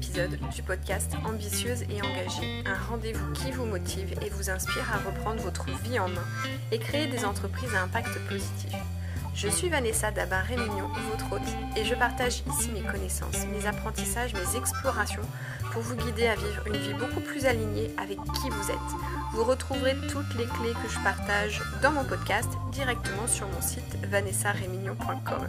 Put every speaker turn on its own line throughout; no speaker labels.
du podcast Ambitieuse et engagée, un rendez-vous qui vous motive et vous inspire à reprendre votre vie en main et créer des entreprises à impact positif. Je suis Vanessa Dabar-Rémignon, votre hôte, et je partage ici mes connaissances, mes apprentissages, mes explorations pour vous guider à vivre une vie beaucoup plus alignée avec qui vous êtes. Vous retrouverez toutes les clés que je partage dans mon podcast directement sur mon site vanessarémignon.com.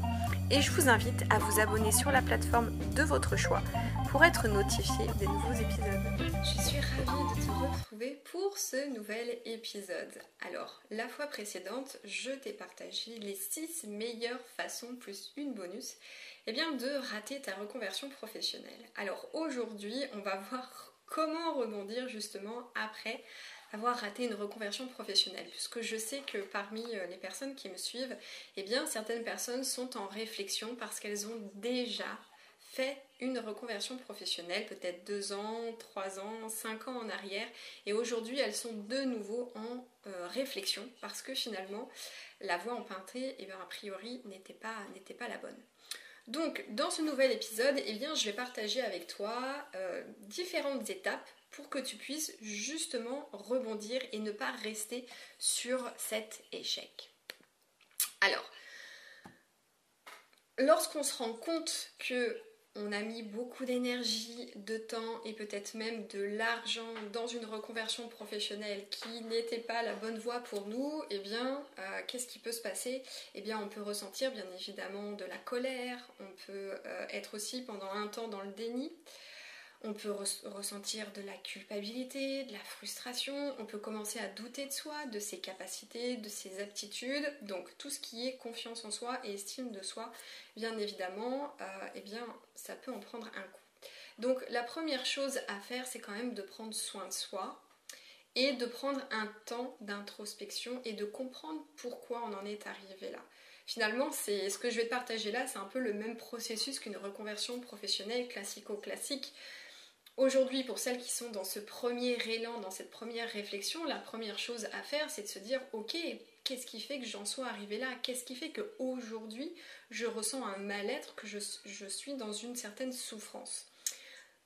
Et je vous invite à vous abonner sur la plateforme de votre choix pour être notifié des nouveaux épisodes. Je suis ravie de te retrouver pour ce nouvel épisode. Alors, la fois précédente, je t'ai partagé les 6 meilleures façons plus une bonus eh bien, de rater ta reconversion professionnelle. Alors aujourd'hui, on va voir comment rebondir justement après avoir raté une reconversion professionnelle, puisque je sais que parmi euh, les personnes qui me suivent, eh bien certaines personnes sont en réflexion parce qu'elles ont déjà fait une reconversion professionnelle, peut-être deux ans, trois ans, cinq ans en arrière, et aujourd'hui elles sont de nouveau en euh, réflexion parce que finalement la voie empruntée, eh bien, a priori, n'était pas, la bonne. Donc, dans ce nouvel épisode, eh bien, je vais partager avec toi euh, différentes étapes pour que tu puisses justement rebondir et ne pas rester sur cet échec. Alors, lorsqu'on se rend compte que on a mis beaucoup d'énergie, de temps et peut-être même de l'argent dans une reconversion professionnelle qui n'était pas la bonne voie pour nous, eh bien, euh, qu'est-ce qui peut se passer? Eh bien, on peut ressentir bien évidemment de la colère, on peut euh, être aussi pendant un temps dans le déni, on peut ressentir de la culpabilité, de la frustration, on peut commencer à douter de soi, de ses capacités, de ses aptitudes. Donc tout ce qui est confiance en soi et estime de soi, bien évidemment, euh, eh bien, ça peut en prendre un coup. Donc la première chose à faire, c'est quand même de prendre soin de soi et de prendre un temps d'introspection et de comprendre pourquoi on en est arrivé là. Finalement, ce que je vais te partager là, c'est un peu le même processus qu'une reconversion professionnelle classico-classique. Aujourd'hui, pour celles qui sont dans ce premier élan, dans cette première réflexion, la première chose à faire, c'est de se dire, ok, qu'est-ce qui fait que j'en sois arrivée là? Qu'est-ce qui fait qu'aujourd'hui, je ressens un mal-être, que je, je suis dans une certaine souffrance?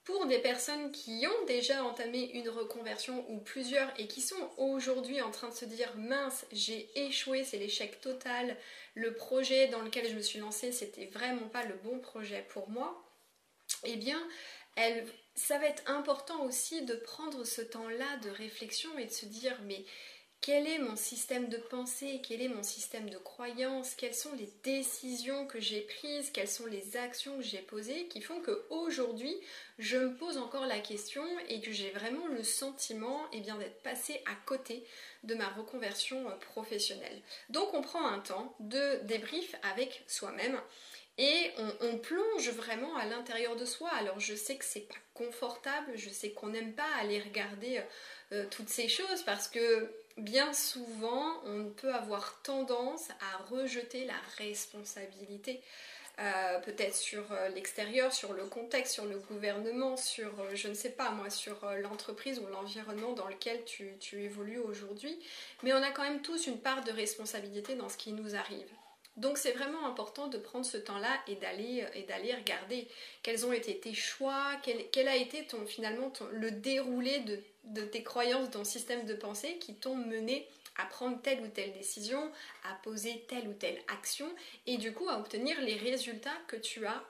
Pour des personnes qui ont déjà entamé une reconversion ou plusieurs et qui sont aujourd'hui en train de se dire mince, j'ai échoué, c'est l'échec total, le projet dans lequel je me suis lancée, c'était vraiment pas le bon projet pour moi, eh bien, elles ça va être important aussi de prendre ce temps-là de réflexion et de se dire mais quel est mon système de pensée, quel est mon système de croyance, quelles sont les décisions que j'ai prises, quelles sont les actions que j'ai posées qui font qu'aujourd'hui je me pose encore la question et que j'ai vraiment le sentiment eh bien, d'être passé à côté de ma reconversion euh, professionnelle. Donc on prend un temps de débrief avec soi-même et on, plonge vraiment à l'intérieur de soi. Alors je sais que c'est pas confortable, je sais qu'on n'aime pas aller regarder euh, toutes ces choses parce que bien souvent on peut avoir tendance à rejeter la responsabilité. Euh, peut-être sur euh, l'extérieur, sur le contexte, sur le gouvernement, sur, je ne sais pas moi, sur l'entreprise ou l'environnement dans lequel tu évolues aujourd'hui. Mais on a quand même tous une part de responsabilité dans ce qui nous arrive. Donc c'est vraiment important de prendre ce temps-là et d'aller euh, et d'aller regarder quels ont été tes choix, quel, a été finalement le déroulé de, de, tes croyances, ton système de pensée qui t'ont mené à prendre telle ou telle décision, à poser telle ou telle action et du coup à obtenir les résultats que tu as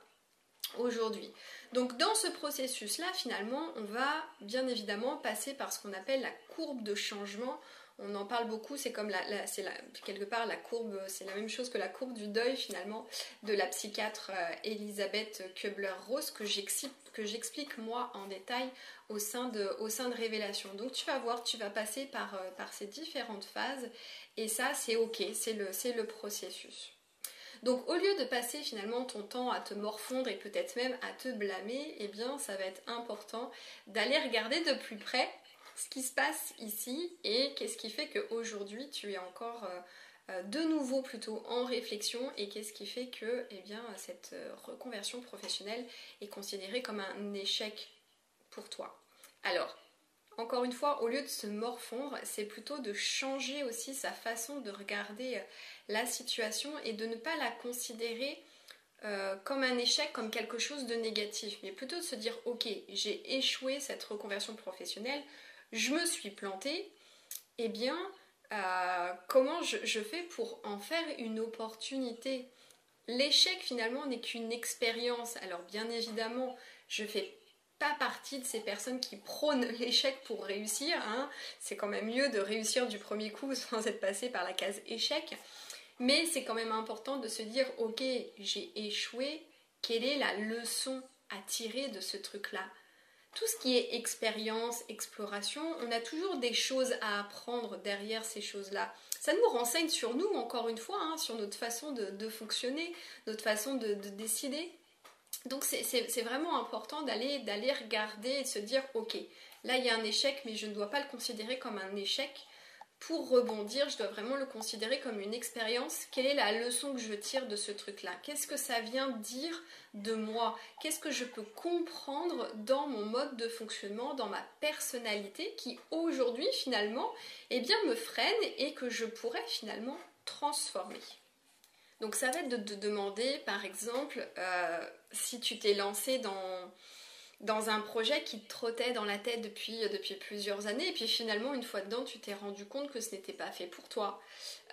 aujourd'hui. Donc dans ce processus-là, finalement, on va bien évidemment passer par ce qu'on appelle la courbe de changement on en parle beaucoup, c'est comme la, c'est quelque part la courbe, c'est la même chose que la courbe du deuil finalement de la psychiatre euh, Elisabeth Kubler-Ross que j'explique, moi en détail au sein, de, au sein Révélation. Donc tu vas voir, tu vas passer par, euh, par ces différentes phases et ça c'est ok, c'est le, le processus. Donc au lieu de passer finalement ton temps à te morfondre et peut-être même à te blâmer, eh bien ça va être important d'aller regarder de plus près ce qui se passe ici et qu'est-ce qui fait qu'aujourd'hui tu es encore euh, euh, de nouveau plutôt en réflexion et qu'est-ce qui fait que eh bien, cette euh, reconversion professionnelle est considérée comme un échec pour toi? Alors, encore une fois, au lieu de se morfondre, c'est plutôt de changer aussi sa façon de regarder la situation et de ne pas la considérer comme un échec, comme quelque chose de négatif, mais plutôt de se dire ok, j'ai échoué cette reconversion professionnelle, je me suis plantée, eh bien, euh, comment je, fais pour en faire une opportunité? L'échec finalement n'est qu'une expérience. Alors bien évidemment, je fais pas partie de ces personnes qui prônent l'échec pour réussir. Hein. C'est quand même mieux de réussir du premier coup sans être passé par la case échec. Mais c'est quand même important de se dire, ok, j'ai échoué, quelle est la leçon à tirer de ce truc-là? Tout ce qui est expérience, exploration, on a toujours des choses à apprendre derrière ces choses-là. Ça nous renseigne sur nous, encore une fois, hein, sur notre façon de, fonctionner, notre façon de, de décider. Donc c'est vraiment important d'aller regarder et de se dire, ok, là il y a un échec, mais je ne dois pas le considérer comme un échec pour rebondir, je dois vraiment le considérer comme une expérience. Quelle est la leçon que je tire de ce truc-là? Qu'est-ce que ça vient dire de moi? Qu'est-ce que je peux comprendre dans mon mode de fonctionnement, dans ma personnalité qui aujourd'hui finalement eh bien, me freine et que je pourrais finalement transformer? Donc ça va être de te demander, par exemple, euh, si tu t'es lancé dans, dans un projet qui te trottait dans la tête depuis, depuis plusieurs années, et puis finalement, une fois dedans, tu t'es rendu compte que ce n'était pas fait pour toi.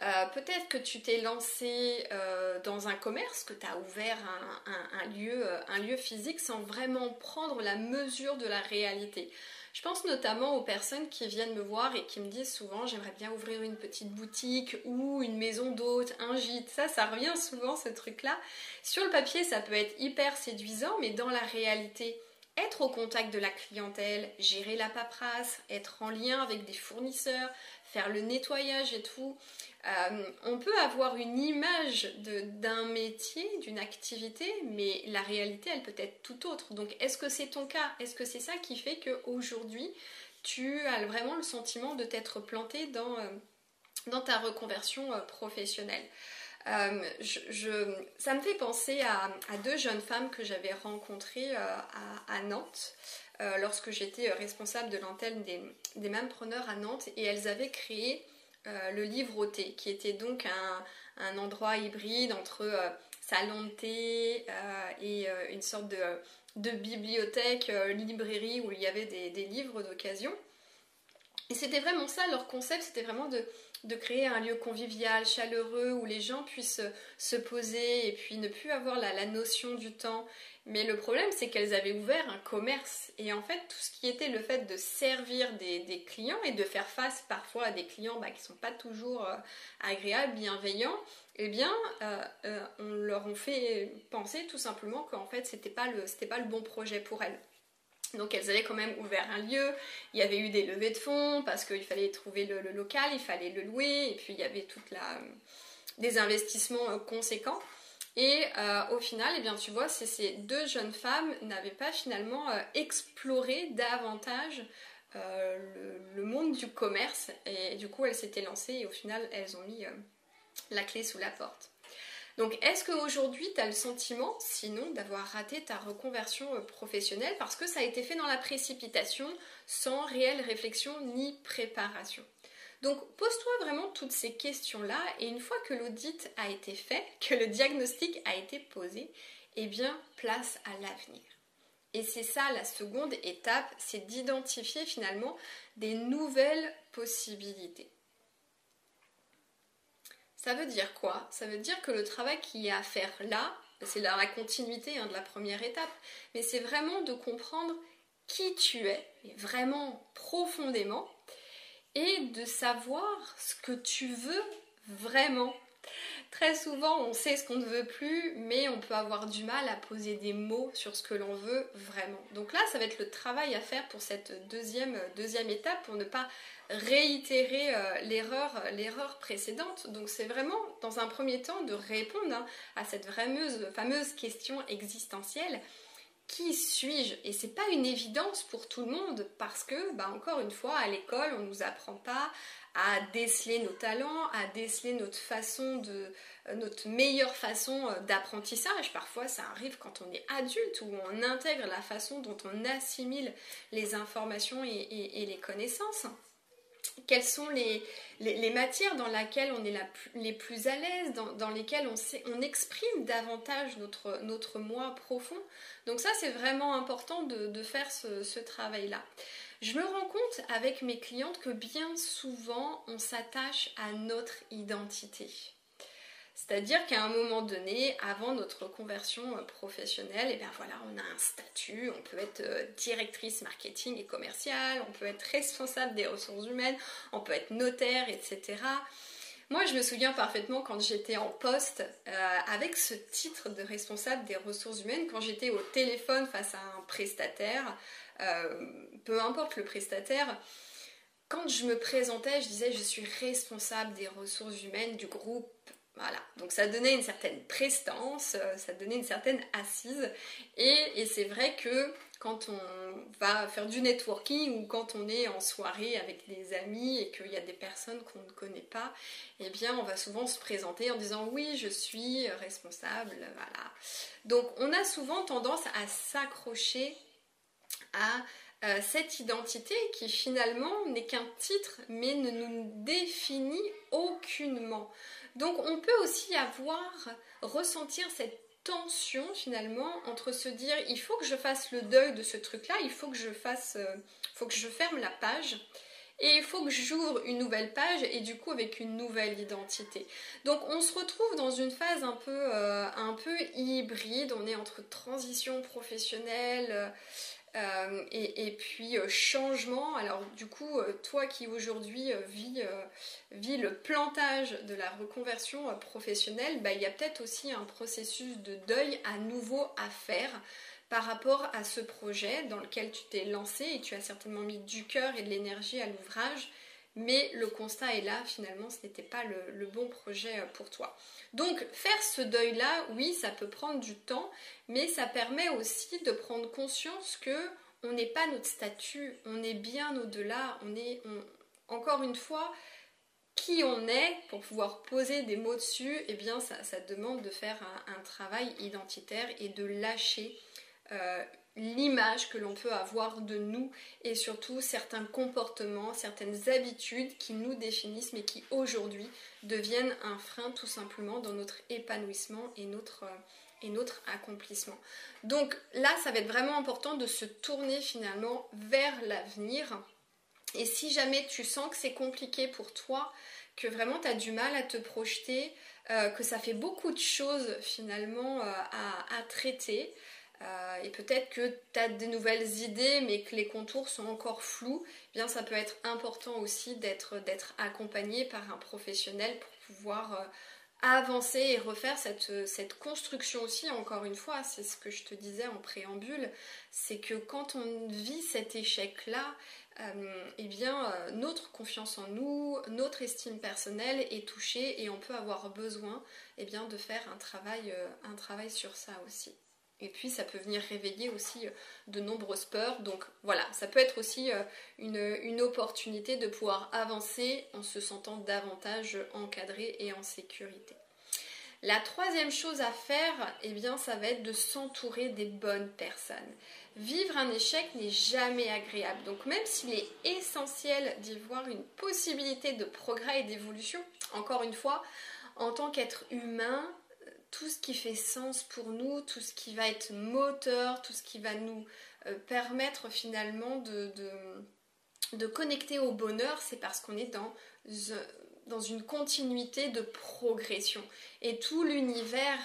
Euh, peut-être que tu t'es lancé euh, dans un commerce, que tu as ouvert un, lieu, un lieu physique sans vraiment prendre la mesure de la réalité. Je pense notamment aux personnes qui viennent me voir et qui me disent souvent j'aimerais bien ouvrir une petite boutique ou une maison d'hôte, un gîte. Ça, ça revient souvent ce truc-là. Sur le papier, ça peut être hyper séduisant, mais dans la réalité, être au contact de la clientèle, gérer la paperasse, être en lien avec des fournisseurs, faire le nettoyage et tout. Euh, on peut avoir une image d'un métier, d'une activité, mais la réalité, elle peut être tout autre. Donc, est-ce que c'est ton cas? Est-ce que c'est ça qui fait qu'aujourd'hui, tu as vraiment le sentiment de t'être planté dans, euh, ta reconversion euh, ça me fait penser à, deux jeunes femmes que j'avais rencontrées à, Nantes lorsque j'étais responsable de l'antenne des, des preneurs à Nantes et elles avaient créé euh, le livre au thé, qui était donc un, endroit hybride entre euh, salon de thé euh, et une sorte de, bibliothèque, librairie où il y avait des, livres d'occasion. Et c'était vraiment ça, leur concept, c'était vraiment de, créer un lieu convivial, chaleureux, où les gens puissent se poser et puis ne plus avoir la notion du temps mais le problème, c'est qu'elles avaient ouvert un commerce. Et en fait, tout ce qui était le fait de servir des, clients et de faire face parfois à des clients bah, qui ne sont pas toujours euh, agréables, bienveillants, eh bien, euh, euh, on leur a fait penser tout simplement qu'en fait, c'était pas pas le bon projet pour elles. Donc elles avaient quand même ouvert un lieu, il y avait eu des levées de fonds parce qu'il fallait trouver le, local, il fallait le louer, et puis il y avait toute la, des investissements conséquents. Et euh, au final, eh bien, tu vois, ces deux jeunes femmes n'avaient pas finalement euh, exploré davantage euh, le, monde du commerce. Et, du coup, elles s'étaient lancées et au final, elles ont mis la clé sous la porte. Donc, est-ce qu'aujourd'hui, tu as le sentiment, sinon, d'avoir raté ta reconversion professionnelle parce que ça a été fait dans la précipitation, sans réelle réflexion ni préparation? Donc pose-toi vraiment toutes ces questions-là et une fois que l'audit a été fait, que le diagnostic a été posé, eh bien place à l'avenir. Et c'est ça la seconde étape, c'est d'identifier finalement des nouvelles possibilités. Ça veut dire quoi? Ça veut dire que le travail qui est à faire là, c'est la continuité hein, de la première étape, mais c'est vraiment de comprendre qui tu es, vraiment profondément, et de savoir ce que tu veux vraiment. Très souvent, on sait ce qu'on ne veut plus, mais on peut avoir du mal à poser des mots sur ce que l'on veut vraiment. Donc là, ça va être le travail à faire pour cette deuxième, deuxième étape, pour ne pas réitérer euh, l'erreur, précédente. Donc c'est vraiment, dans un premier temps, de répondre hein, à cette fameuse question existentielle qui suis-je? Et c'est pas une évidence pour tout le monde parce que, bah encore une fois, à l'école, on nous apprend pas à déceler nos talents, à déceler notre façon de, euh, notre meilleure façon euh, d'apprentissage. Parfois, ça arrive quand on est adulte où on intègre la façon dont on assimile les informations et, les connaissances. Quelles sont les, matières dans lesquelles on est les plus à l'aise, dans, lesquelles on, exprime davantage notre, moi profond. Donc ça, c'est vraiment important de, de faire ce, ce travail-là. Je me rends compte avec mes clientes que bien souvent, on s'attache à notre identité. C'est-à-dire qu'à un moment donné, avant notre conversion euh, professionnelle, et eh bien voilà, on a un statut, on peut être euh, directrice marketing et commerciale, on peut être responsable des ressources humaines, on peut être notaire, etc. Moi, je me souviens parfaitement quand j'étais en poste euh, avec ce titre de responsable des ressources humaines, quand j'étais au téléphone face à un prestataire, peu importe le prestataire, quand je me présentais, je disais je suis responsable des ressources humaines du groupe voilà, donc ça donnait une certaine prestance, euh, ça donnait une certaine assise. Et, c'est vrai que quand on va faire du networking ou quand on est en soirée avec des amis et qu'il y a des personnes qu'on ne connaît pas, eh bien on va souvent se présenter en disant oui je suis responsable, voilà. Donc on a souvent tendance à s'accrocher à euh, cette identité qui finalement n'est qu'un titre mais ne nous définit aucunement. Donc on peut aussi avoir, ressentir cette tension finalement entre se dire il faut que je fasse le deuil de ce truc-là, il faut que je fasse, euh, faut que je ferme la page. Et il faut que j'ouvre une nouvelle page et du coup avec une nouvelle identité. Donc on se retrouve dans une phase un peu, euh, un peu hybride. On est entre transition professionnelle, euh, et, puis euh, changement, alors du coup, euh, toi qui aujourd'hui vis, vis, le plantage de la reconversion professionnelle, bah, il y a peut-être aussi un processus de deuil à nouveau à faire par rapport à ce projet dans lequel tu t'es lancé et tu as certainement mis du cœur et de l'énergie à l'ouvrage mais le constat est là, finalement, ce n'était pas le, bon projet euh, pour toi. Donc, faire ce deuil-là, oui, ça peut prendre du temps, mais ça permet aussi de prendre conscience que on n'est pas notre statut, on est bien au-delà, on est, encore une fois, qui on est pour pouvoir poser des mots dessus, eh bien, ça, demande de faire un, travail identitaire et de lâcher euh, l'image que l'on peut avoir de nous et surtout certains comportements, certaines habitudes qui nous définissent mais qui aujourd'hui deviennent un frein tout simplement dans notre épanouissement et notre, notre accomplissement. Donc là, ça va être vraiment important de se tourner finalement vers l'avenir. Et si jamais tu sens que c'est compliqué pour toi, que vraiment tu as du mal à te projeter, euh, que ça fait beaucoup de choses finalement euh, à, traiter, euh, et peut-être que tu as des nouvelles idées mais que les contours sont encore flous, eh bien ça peut être important aussi d'être accompagné par un professionnel pour pouvoir euh, avancer et refaire cette, construction aussi, encore une fois, c'est ce que je te disais en préambule, c'est que quand on vit cet échec-là, euh, eh bien, notre confiance en nous, notre estime personnelle est touchée et on peut avoir besoin eh bien, de faire un travail sur ça aussi. Et puis ça peut venir réveiller aussi euh, de nombreuses peurs. Donc voilà, ça peut être aussi euh, une, opportunité de pouvoir avancer en se sentant davantage encadré et en sécurité. La troisième chose à faire, eh bien, ça va être de s'entourer des bonnes personnes. Vivre un échec n'est jamais agréable. Donc même s'il est essentiel d'y voir une possibilité de progrès et d'évolution, encore une fois, en tant qu'être humain, tout ce qui fait sens pour nous, tout ce qui va être moteur, tout ce qui va nous euh, permettre finalement de, connecter au bonheur, c'est parce qu'on est dans, dans une continuité de progression. Et tout l'univers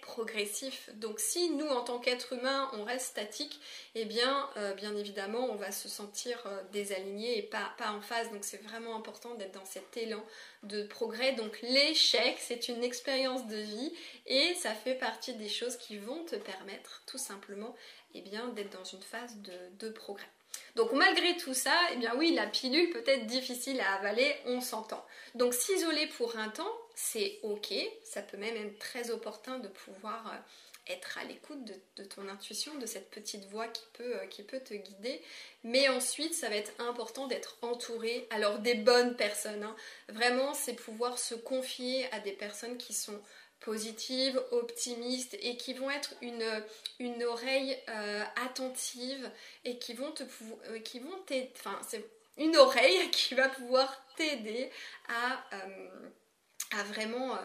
progressif. Donc si nous, en tant qu'être humain, on reste statique, eh bien, euh, bien évidemment, on va se sentir euh, désaligné et pas, pas en phase. Donc c'est vraiment important d'être dans cet élan de progrès. Donc l'échec, c'est une expérience de vie et ça fait partie des choses qui vont te permettre tout simplement eh bien, d'être dans une phase de, de progrès. Donc malgré tout ça, eh bien oui, la pilule peut être difficile à avaler, on s'entend. Donc s'isoler pour un temps, c'est ok, ça peut même être très opportun de pouvoir euh, être à l'écoute de, ton intuition, de cette petite voix qui peut, euh, qui peut te guider. Mais ensuite, ça va être important d'être entouré, alors des bonnes personnes. Hein. Vraiment, c'est pouvoir se confier à des personnes qui sont positives, optimistes et qui vont être une, une oreille euh, attentive et qui vont te qui vont enfin une oreille qui va pouvoir t'aider à, à vraiment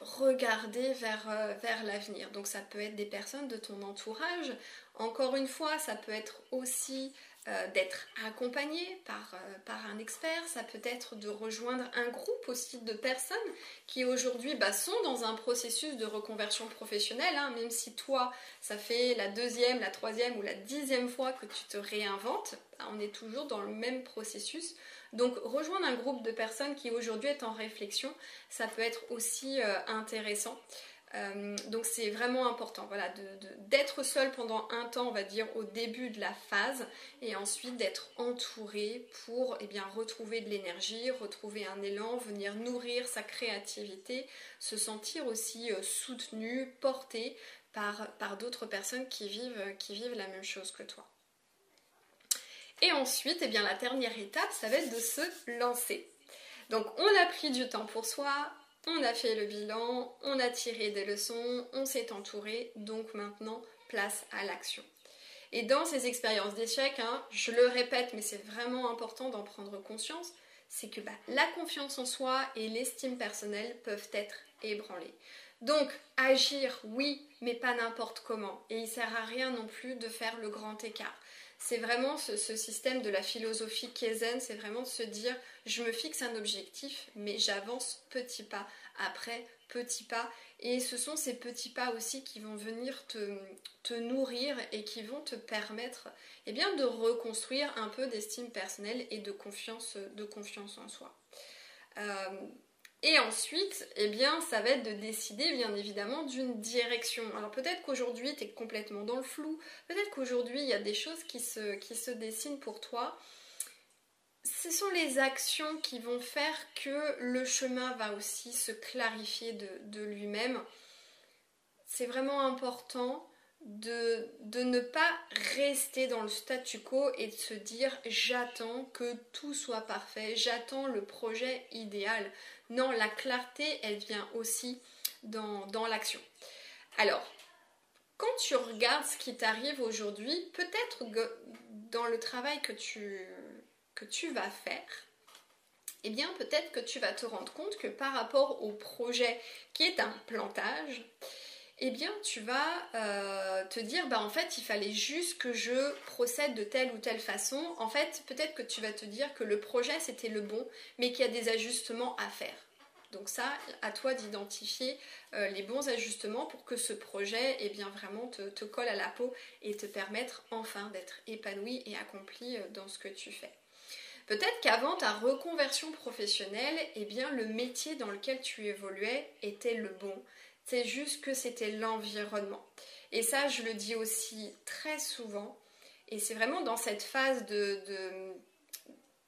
regarder vers l'avenir. Donc ça peut être des personnes de ton entourage. Encore une fois, ça peut être aussi euh, d'être accompagné par, euh, par, un expert, ça peut être de rejoindre un groupe aussi de personnes qui aujourd'hui bah, sont dans un processus de reconversion professionnelle, hein, même si toi, ça fait la deuxième, la troisième ou la dixième fois que tu te réinventes, bah, on est toujours dans le même processus. Donc rejoindre un groupe de personnes qui aujourd'hui est en réflexion, ça peut être aussi euh, intéressant. Euh, donc c'est vraiment important voilà, d'être seul pendant un temps, on va dire, au début de la phase, et ensuite d'être entouré pour eh bien, retrouver de l'énergie, retrouver un élan, venir nourrir sa créativité, se sentir aussi euh, soutenu, porté par, par d'autres personnes qui vivent, qui vivent la même chose que toi. Et ensuite, eh bien, la dernière étape, ça va être de se lancer. Donc on a pris du temps pour soi, on a fait le bilan, on a tiré des leçons, on s'est entouré, donc maintenant, place à l'action. Et dans ces expériences d'échec, hein, je le répète, mais c'est vraiment important d'en prendre conscience, c'est que bah, la confiance en soi et l'estime personnelle peuvent être ébranlées. Donc, agir, oui, mais pas n'importe comment. Et il sert à rien non plus de faire le grand écart c'est vraiment ce, système de la philosophie Kaizen, c'est vraiment de se dire je me fixe un objectif, mais j'avance petit pas après petit pas. Et ce sont ces petits pas aussi qui vont venir te, nourrir et qui vont te permettre eh bien, de reconstruire un peu d'estime personnelle et de confiance, en soi. Euh, et ensuite, eh bien, ça va être de décider bien évidemment d'une direction. Alors peut-être qu'aujourd'hui, tu es complètement dans le flou, peut-être qu'aujourd'hui, il y a des choses qui se, qui se dessinent pour toi. Ce sont les actions qui vont faire que le chemin va aussi se clarifier de, de lui-même. C'est vraiment important de, ne pas rester dans le statu quo et de se dire j'attends que tout soit parfait, j'attends le projet idéal. Non, la clarté, elle vient aussi dans, l'action. Alors, quand tu regardes ce qui t'arrive aujourd'hui, peut-être que dans le travail que tu, que tu vas faire, eh bien peut-être que tu vas te rendre compte que par rapport au projet qui est un plantage, eh bien tu vas euh, te dire bah en fait il fallait juste que je procède de telle ou telle façon. En fait peut-être que tu vas te dire que le projet c'était le bon mais qu'il y a des ajustements à faire. Donc ça, à toi d'identifier euh, les bons ajustements pour que ce projet eh bien, vraiment te, colle à la peau et te permettre enfin d'être épanoui et accompli euh, dans ce que tu fais. Peut-être qu'avant ta reconversion professionnelle, eh bien, le métier dans lequel tu évoluais était le bon. C'est juste que c'était l'environnement. Et ça, je le dis aussi très souvent. Et c'est vraiment dans cette phase de,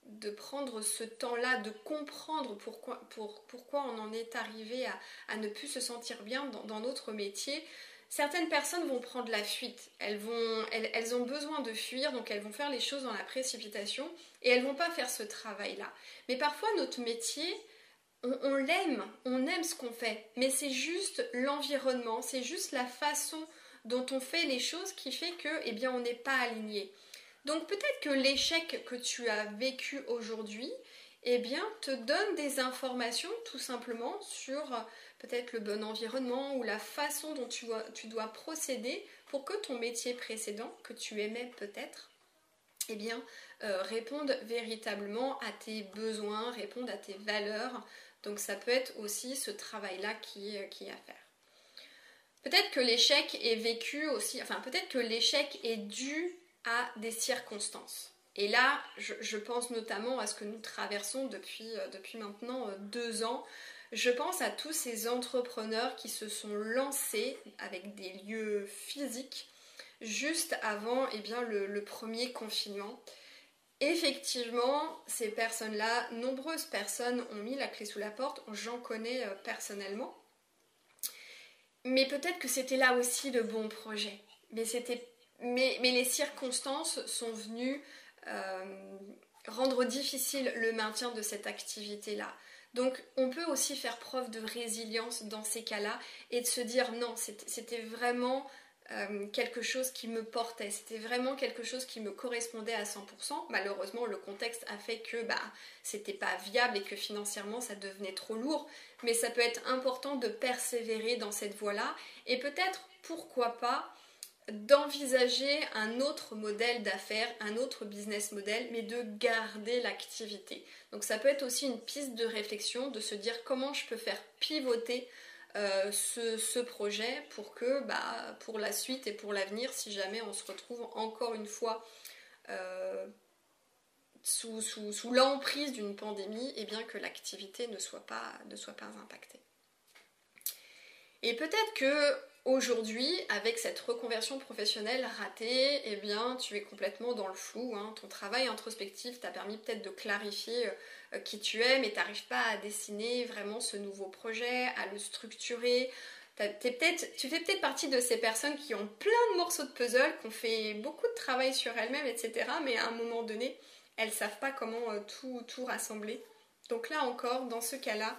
de, prendre ce temps-là, de comprendre pourquoi, pourquoi on en est arrivé à, ne plus se sentir bien dans, notre métier. Certaines personnes vont prendre la fuite, elles, vont, elles, ont besoin de fuir, donc elles vont faire les choses dans la précipitation et elles vont pas faire ce travail-là. Mais parfois notre métier, on, l'aime, on aime ce qu'on fait, mais c'est juste l'environnement, c'est juste la façon dont on fait les choses qui fait que, eh bien, on n'est pas aligné. Donc peut-être que l'échec que tu as vécu aujourd'hui, eh bien, te donne des informations tout simplement sur peut-être le bon environnement ou la façon dont tu dois, tu dois procéder pour que ton métier précédent, que tu aimais peut-être, eh bien, euh, réponde véritablement à tes besoins, réponde à tes valeurs, donc ça peut être aussi ce travail-là qui, qui est à faire. Peut-être que l'échec est vécu aussi, enfin peut-être que l'échec est dû à des circonstances. Et là, je, pense notamment à ce que nous traversons depuis, euh, depuis maintenant euh, deux ans. Je pense à tous ces entrepreneurs qui se sont lancés avec des lieux physiques juste avant eh bien, le premier confinement. Effectivement, ces personnes-là, nombreuses personnes ont mis la clé sous la porte, j'en connais euh, personnellement. Mais peut-être que c'était là aussi le bon projet. Mais, mais, les circonstances sont venues euh, rendre difficile le maintien de cette activité-là. Donc on peut aussi faire preuve de résilience dans ces cas-là et de se dire non, c'était vraiment euh, quelque chose qui me portait, c'était vraiment quelque chose qui me correspondait à 100%. Malheureusement, le contexte a fait que bah, c'était pas viable et que financièrement ça devenait trop lourd, mais ça peut être important de persévérer dans cette voie-là et peut-être, pourquoi pas, d'envisager un autre modèle d'affaires, un autre business model, mais de garder l'activité. Donc ça peut être aussi une piste de réflexion de se dire comment je peux faire pivoter euh, ce, projet pour que bah, pour la suite et pour l'avenir, si jamais on se retrouve encore une fois euh, sous, sous, l'emprise d'une pandémie, et eh bien que l'activité ne soit pas, ne soit pas impactée. Et peut-être que Aujourd'hui, avec cette reconversion professionnelle ratée, eh bien, tu es complètement dans le flou. Hein. Ton travail introspectif t'a permis peut-être de clarifier euh, qui tu es, mais tu n'arrives pas à dessiner vraiment ce nouveau projet, à le structurer. tu fais peut-être partie de ces personnes qui ont plein de morceaux de puzzle, qui ont fait beaucoup de travail sur elles-mêmes, etc. Mais à un moment donné, elles ne savent pas comment euh, tout, tout rassembler. Donc là encore, dans ce cas-là,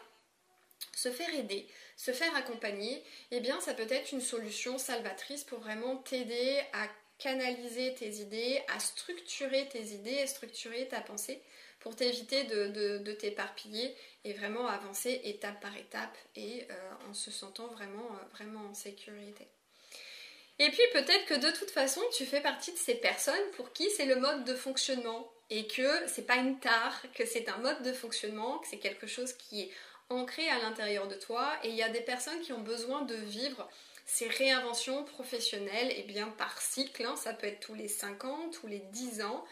se faire aider, se faire accompagner, eh bien ça peut être une solution salvatrice pour vraiment t'aider à canaliser tes idées, à structurer tes idées, à structurer ta pensée pour t'éviter de, t'éparpiller et vraiment avancer étape par étape et euh, en se sentant vraiment, euh, vraiment en sécurité. Et puis peut-être que de toute façon tu fais partie de ces personnes pour qui c'est le mode de fonctionnement et que c'est pas une tare, que c'est un mode de fonctionnement, que c'est quelque chose qui est ancré à l'intérieur de toi et il y a des personnes qui ont besoin de vivre ces réinventions professionnelles et bien par cycle, hein. ça peut être tous les 5 ans, tous les 10 ans.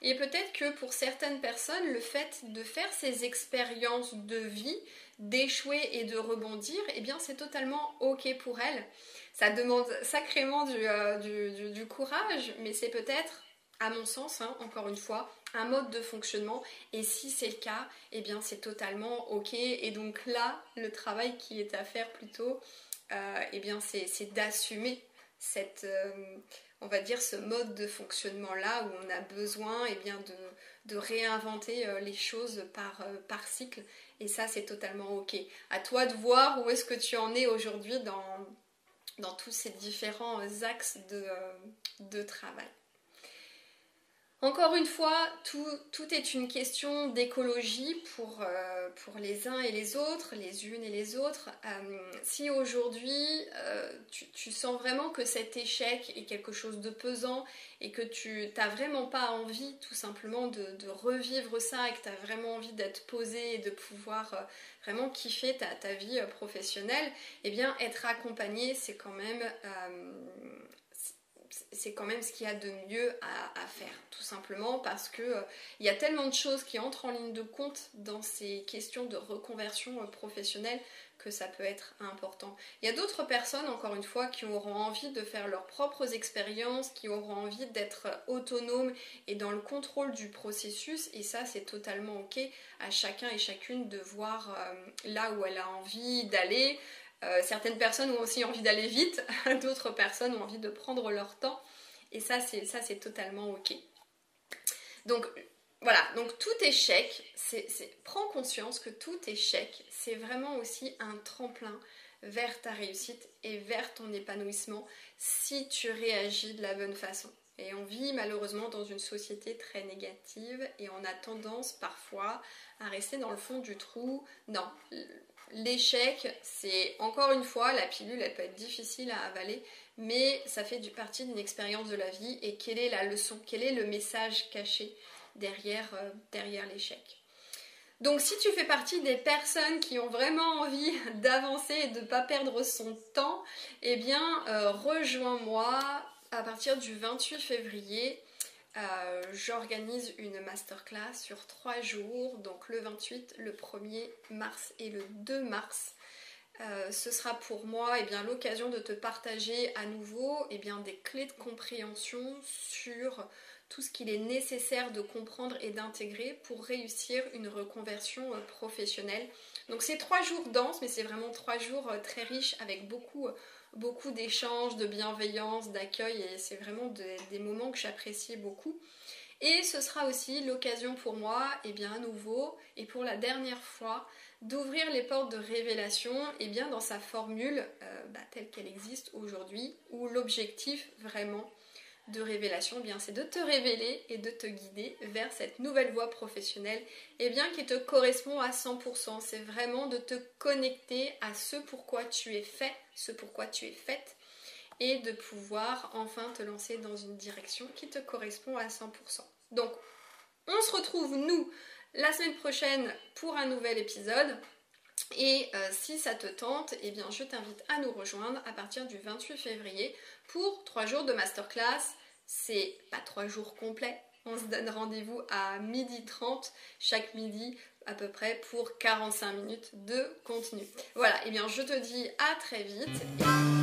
Et peut-être que pour certaines personnes, le fait de faire ces expériences de vie, d'échouer et de rebondir, eh bien c'est totalement ok pour elles. Ça demande sacrément du, euh, du courage, mais c'est peut-être à mon sens, hein, encore une fois, un mode de fonctionnement. Et si c'est le cas, eh bien c'est totalement ok. Et donc là, le travail qui est à faire plutôt, euh, eh bien c'est d'assumer cette, euh, on va dire, ce mode de fonctionnement là où on a besoin, eh bien de, réinventer euh, les choses par, par cycle. Et ça, c'est totalement ok. À toi de voir où est-ce que tu en es aujourd'hui dans, tous ces différents axes de, de travail. Encore une fois, tout, est une question d'écologie pour, euh, pour, les uns et les autres, les unes et les autres. Euh, si aujourd'hui euh, tu, sens vraiment que cet échec est quelque chose de pesant et que tu n'as vraiment pas envie tout simplement de, revivre ça et que tu as vraiment envie d'être posé et de pouvoir vraiment kiffer ta, ta, vie professionnelle, eh bien être accompagné c'est quand même c'est quand même ce qu'il y a de mieux à, faire, tout simplement parce que euh, il y a tellement de choses qui entrent en ligne de compte dans ces questions de reconversion euh, professionnelle que ça peut être important. Il y a d'autres personnes, encore une fois, qui auront envie de faire leurs propres expériences, qui auront envie d'être autonomes et dans le contrôle du processus, et ça c'est totalement ok à chacun et chacune de voir euh, là où elle a envie d'aller. Euh, certaines personnes ont aussi envie d'aller vite, d'autres personnes ont envie de prendre leur temps. Et ça, c'est, ça, c'est totalement ok. Donc voilà, donc tout échec, c'est, prends conscience que tout échec, c'est vraiment aussi un tremplin vers ta réussite et vers ton épanouissement si tu réagis de la bonne façon. Et on vit malheureusement dans une société très négative et on a tendance parfois à rester dans le fond du trou. Non, l'échec, c'est encore une fois, la pilule, elle peut être difficile à avaler, mais ça fait partie d'une expérience de la vie. Et quelle est la leçon Quel est le message caché derrière, euh, l'échec donc si tu fais partie des personnes qui ont vraiment envie d'avancer et de ne pas perdre son temps, eh bien euh, rejoins-moi à partir du 28 février euh, j'organise une masterclass sur trois jours, donc le 28, le 1er mars et le 2 mars. Euh, ce sera pour moi eh l'occasion de te partager à nouveau eh des clés de compréhension sur tout ce qu'il est nécessaire de comprendre et d'intégrer pour réussir une reconversion euh, professionnelle. Donc c'est trois jours denses, mais c'est vraiment trois jours très riches avec beaucoup beaucoup d'échanges, de bienveillance, d'accueil et c'est vraiment des moments que j'apprécie beaucoup. Et ce sera aussi l'occasion pour moi, et eh bien à nouveau, et pour la dernière fois, d'ouvrir les portes de révélation et eh bien dans sa formule euh, bah, telle qu'elle existe aujourd'hui, où l'objectif vraiment de révélation, eh bien c'est de te révéler et de te guider vers cette nouvelle voie professionnelle et eh bien qui te correspond à 100%. C'est vraiment de te connecter à ce pourquoi tu es fait, ce pourquoi tu es faite et de pouvoir enfin te lancer dans une direction qui te correspond à 100%. Donc, on se retrouve nous la semaine prochaine pour un nouvel épisode. Et euh, si ça te tente, eh bien je t'invite à nous rejoindre à partir du 28 février pour 3 jours de masterclass. C'est pas 3 jours complets. On se donne rendez-vous à midi 30 chaque midi à peu près pour 45 minutes de contenu. Voilà, et eh bien je te dis à très vite.